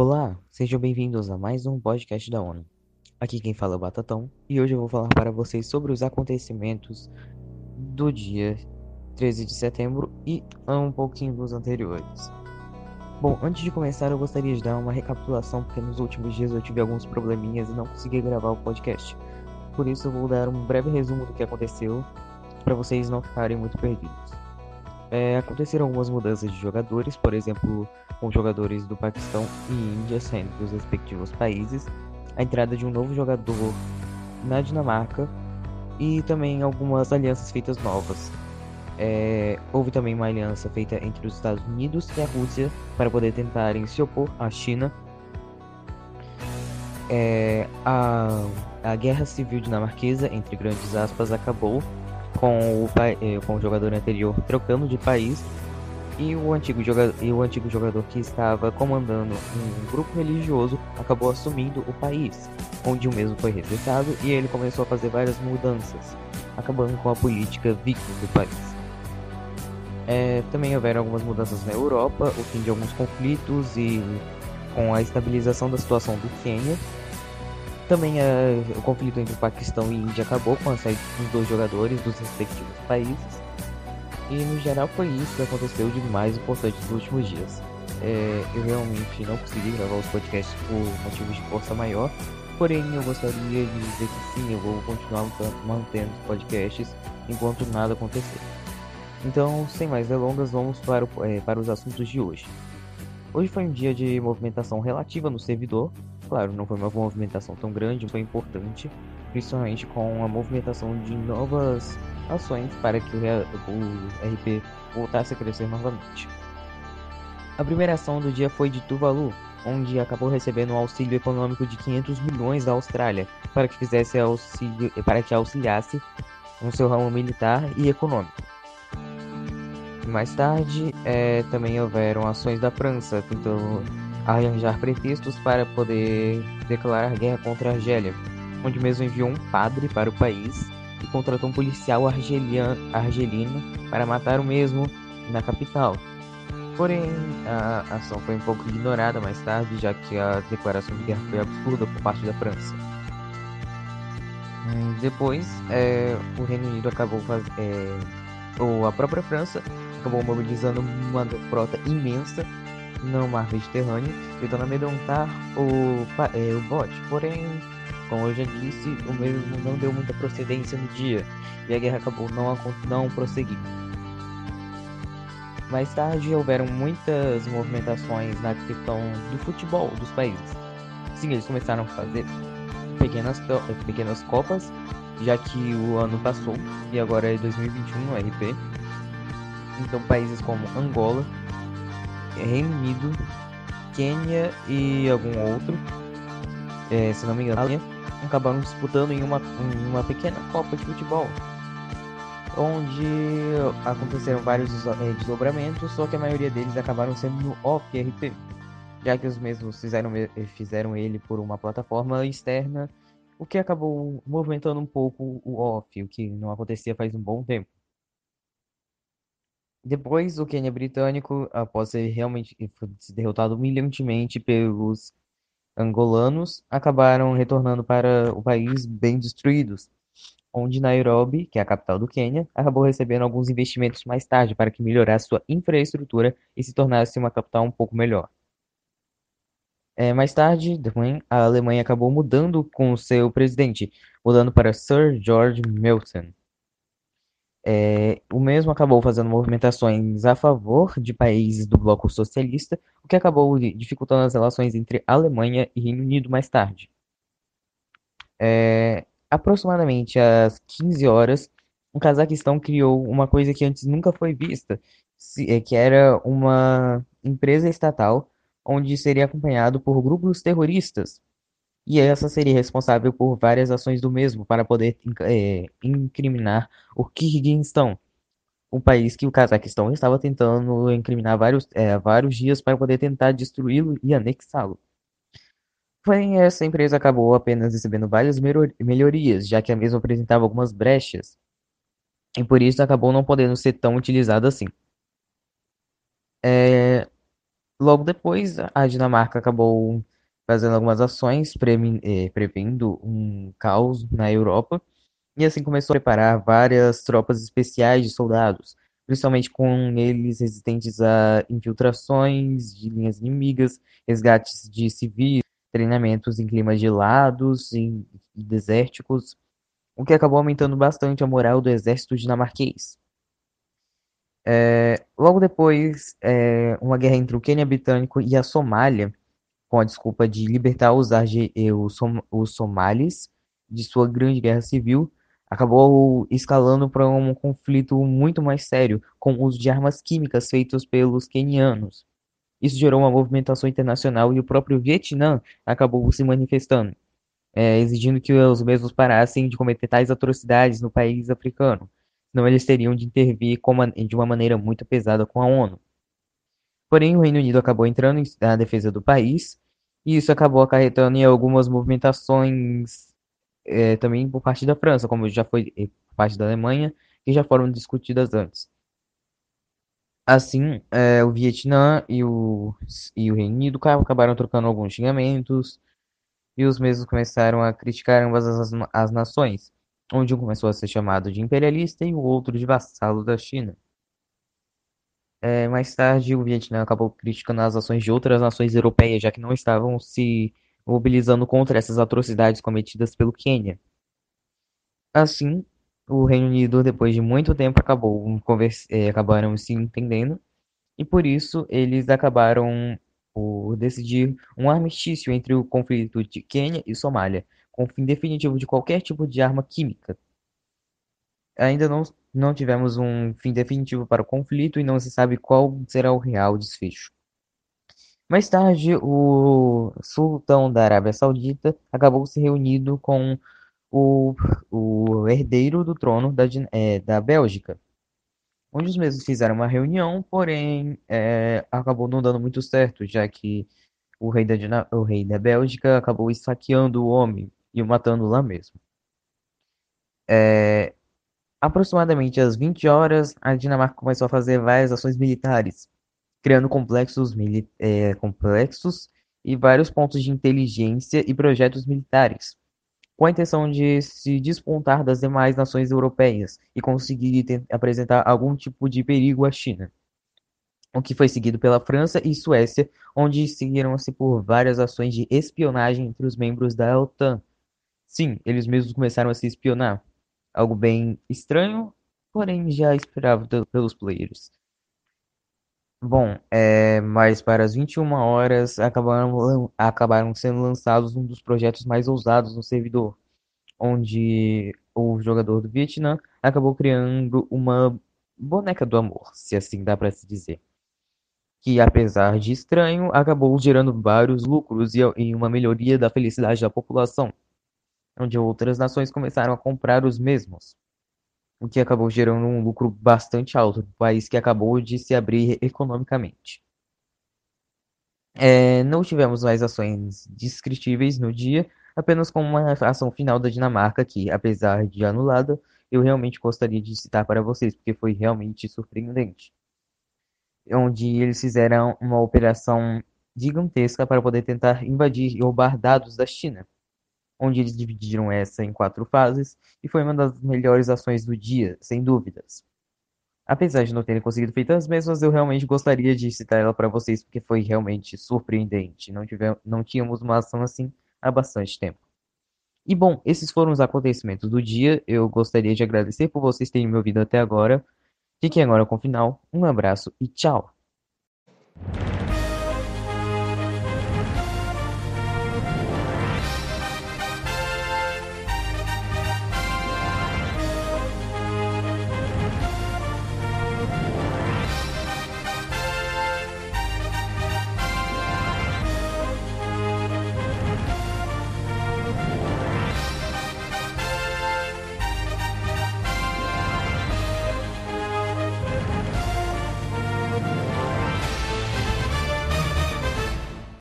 Olá, sejam bem-vindos a mais um podcast da ONU. Aqui quem fala é o Batatão e hoje eu vou falar para vocês sobre os acontecimentos do dia 13 de setembro e um pouquinho dos anteriores. Bom, antes de começar eu gostaria de dar uma recapitulação porque nos últimos dias eu tive alguns probleminhas e não consegui gravar o podcast. Por isso eu vou dar um breve resumo do que aconteceu para vocês não ficarem muito perdidos. É, aconteceram algumas mudanças de jogadores, por exemplo, com jogadores do Paquistão e Índia saindo dos respectivos países, a entrada de um novo jogador na Dinamarca e também algumas alianças feitas novas. É, houve também uma aliança feita entre os Estados Unidos e a Rússia para poder tentarem se opor à China. É, a, a guerra civil dinamarquesa, entre grandes aspas, acabou com o, eh, com o jogador anterior trocando de país e o antigo jogador, e o antigo jogador que estava comandando um grupo religioso acabou assumindo o país, onde o mesmo foi rejeitado e ele começou a fazer várias mudanças, acabando com a política viking do país. É, também houveram algumas mudanças na Europa, o fim de alguns conflitos e com a estabilização da situação do Quênia também uh, o conflito entre o Paquistão e Índia acabou com a saída dos dois jogadores dos respectivos países. E no geral foi isso que aconteceu de mais importante nos últimos dias. É, eu realmente não consegui gravar os podcasts por motivos de força maior, porém eu gostaria de dizer que sim, eu vou continuar mantendo os podcasts enquanto nada acontecer. Então, sem mais delongas, vamos para, o, é, para os assuntos de hoje. Hoje foi um dia de movimentação relativa no servidor, Claro, não foi uma movimentação tão grande, foi importante, principalmente com a movimentação de novas ações para que o RP voltasse a crescer novamente. A primeira ação do dia foi de Tuvalu, onde acabou recebendo um auxílio econômico de 500 milhões da Austrália para que fizesse auxílio, para que auxiliasse no seu ramo militar e econômico. Mais tarde, é, também houveram ações da França tentando arranjar pretextos para poder declarar guerra contra a Argélia, onde mesmo enviou um padre para o país e contratou um policial argelino para matar o mesmo na capital. Porém, a ação foi um pouco ignorada mais tarde, já que a declaração de guerra foi absurda por parte da França. Depois, é, o Reino Unido acabou fazendo. É, ou a própria França acabou mobilizando uma frota imensa no mar Mediterrâneo, tentando amedrontar o, é, o bote. Porém, como eu já disse, o mesmo não deu muita procedência no dia e a guerra acabou não, não prosseguindo. Mais tarde houveram muitas movimentações na questão do futebol dos países. Sim, eles começaram a fazer pequenas, pequenas copas, já que o ano passou e agora é 2021 no RP. Então países como Angola, Reino Unido, Quênia e algum outro, é, se não me engano, acabaram disputando em uma, em uma pequena Copa de Futebol, onde aconteceram vários é, desdobramentos, só que a maioria deles acabaram sendo no off-RP, já que os mesmos fizeram, fizeram ele por uma plataforma externa, o que acabou movimentando um pouco o off, o que não acontecia faz um bom tempo. Depois, o Quênia britânico, após ser realmente derrotado humilhantemente pelos angolanos, acabaram retornando para o país bem destruídos, onde Nairobi, que é a capital do Quênia, acabou recebendo alguns investimentos mais tarde para que melhorasse sua infraestrutura e se tornasse uma capital um pouco melhor. É, mais tarde, a Alemanha acabou mudando com seu presidente, mudando para Sir George Milton. É, o mesmo acabou fazendo movimentações a favor de países do bloco socialista, o que acabou dificultando as relações entre Alemanha e Reino Unido mais tarde. É, aproximadamente às 15 horas, o Cazaquistão criou uma coisa que antes nunca foi vista, é, que era uma empresa estatal onde seria acompanhado por grupos terroristas e essa seria responsável por várias ações do mesmo para poder é, incriminar o Kirguistão, um país que o Cazaquistão estava tentando incriminar vários, é, vários dias para poder tentar destruí-lo e anexá-lo. Porém, essa empresa acabou apenas recebendo várias melhorias, já que a mesma apresentava algumas brechas, e por isso acabou não podendo ser tão utilizada assim. É, Logo depois, a Dinamarca acabou fazendo algumas ações eh, prevendo um caos na Europa e assim começou a preparar várias tropas especiais de soldados, principalmente com eles resistentes a infiltrações de linhas inimigas, resgates de civis, treinamentos em climas gelados e desérticos, o que acabou aumentando bastante a moral do exército dinamarquês. Logo depois, é, uma guerra entre o Quênia britânico e a Somália, com a desculpa de libertar os, arge- eh, os, som- os somalis de sua grande guerra civil, acabou escalando para um conflito muito mais sério, com o uso de armas químicas feitas pelos quenianos. Isso gerou uma movimentação internacional e o próprio Vietnã acabou se manifestando, eh, exigindo que os mesmos parassem de cometer tais atrocidades no país africano, senão eles teriam de intervir de uma maneira muito pesada com a ONU. Porém, o Reino Unido acabou entrando na defesa do país, e isso acabou acarretando em algumas movimentações eh, também por parte da França, como já foi por parte da Alemanha, que já foram discutidas antes. Assim, eh, o Vietnã e o, e o Reino Unido ca- acabaram trocando alguns xingamentos, e os mesmos começaram a criticar ambas as, as nações, onde um começou a ser chamado de imperialista e o outro de vassalo da China. É, mais tarde, o Vietnã acabou criticando as ações de outras nações europeias, já que não estavam se mobilizando contra essas atrocidades cometidas pelo Quênia. Assim, o Reino Unido, depois de muito tempo, acabou eh, acabaram se entendendo, e por isso eles acabaram por decidir um armistício entre o conflito de Quênia e Somália, com o fim definitivo de qualquer tipo de arma química. Ainda não, não tivemos um fim definitivo para o conflito e não se sabe qual será o real desfecho. Mais tarde, o sultão da Arábia Saudita acabou se reunindo com o, o herdeiro do trono da, eh, da Bélgica, onde os mesmos fizeram uma reunião, porém eh, acabou não dando muito certo, já que o rei da, o rei da Bélgica acabou esfaqueando o homem e o matando lá mesmo. Aproximadamente às 20 horas, a Dinamarca começou a fazer várias ações militares, criando complexos, mili- eh, complexos e vários pontos de inteligência e projetos militares, com a intenção de se despontar das demais nações europeias e conseguir apresentar algum tipo de perigo à China. O que foi seguido pela França e Suécia, onde seguiram-se por várias ações de espionagem entre os membros da OTAN. Sim, eles mesmos começaram a se espionar. Algo bem estranho, porém já esperado pe- pelos players. Bom, é, mas para as 21 horas acabaram, acabaram sendo lançados um dos projetos mais ousados no servidor, onde o jogador do Vietnã acabou criando uma boneca do amor, se assim dá para se dizer. Que apesar de estranho, acabou gerando vários lucros e, e uma melhoria da felicidade da população, onde outras nações começaram a comprar os mesmos. o que acabou gerando um lucro bastante alto para o país que acabou de se abrir economicamente. É, não tivemos mais ações descritíveis no dia, apenas com uma ação final da Dinamarca que, apesar de anulada, eu realmente gostaria de citar para vocês, porque foi realmente surpreendente. Onde eles fizeram uma operação gigantesca para poder tentar invadir e roubar dados da China onde eles dividiram essa em quatro fases, e foi uma das melhores ações do dia, sem dúvidas. Apesar de não terem conseguido feito as mesmas, eu realmente gostaria de citar ela para vocês, porque foi realmente surpreendente. Não, tivemos, não tínhamos uma ação assim há bastante tempo. E bom, esses foram os acontecimentos do dia. Eu gostaria de agradecer por vocês terem me ouvido até agora. Fiquem agora com o final. Um abraço e tchau!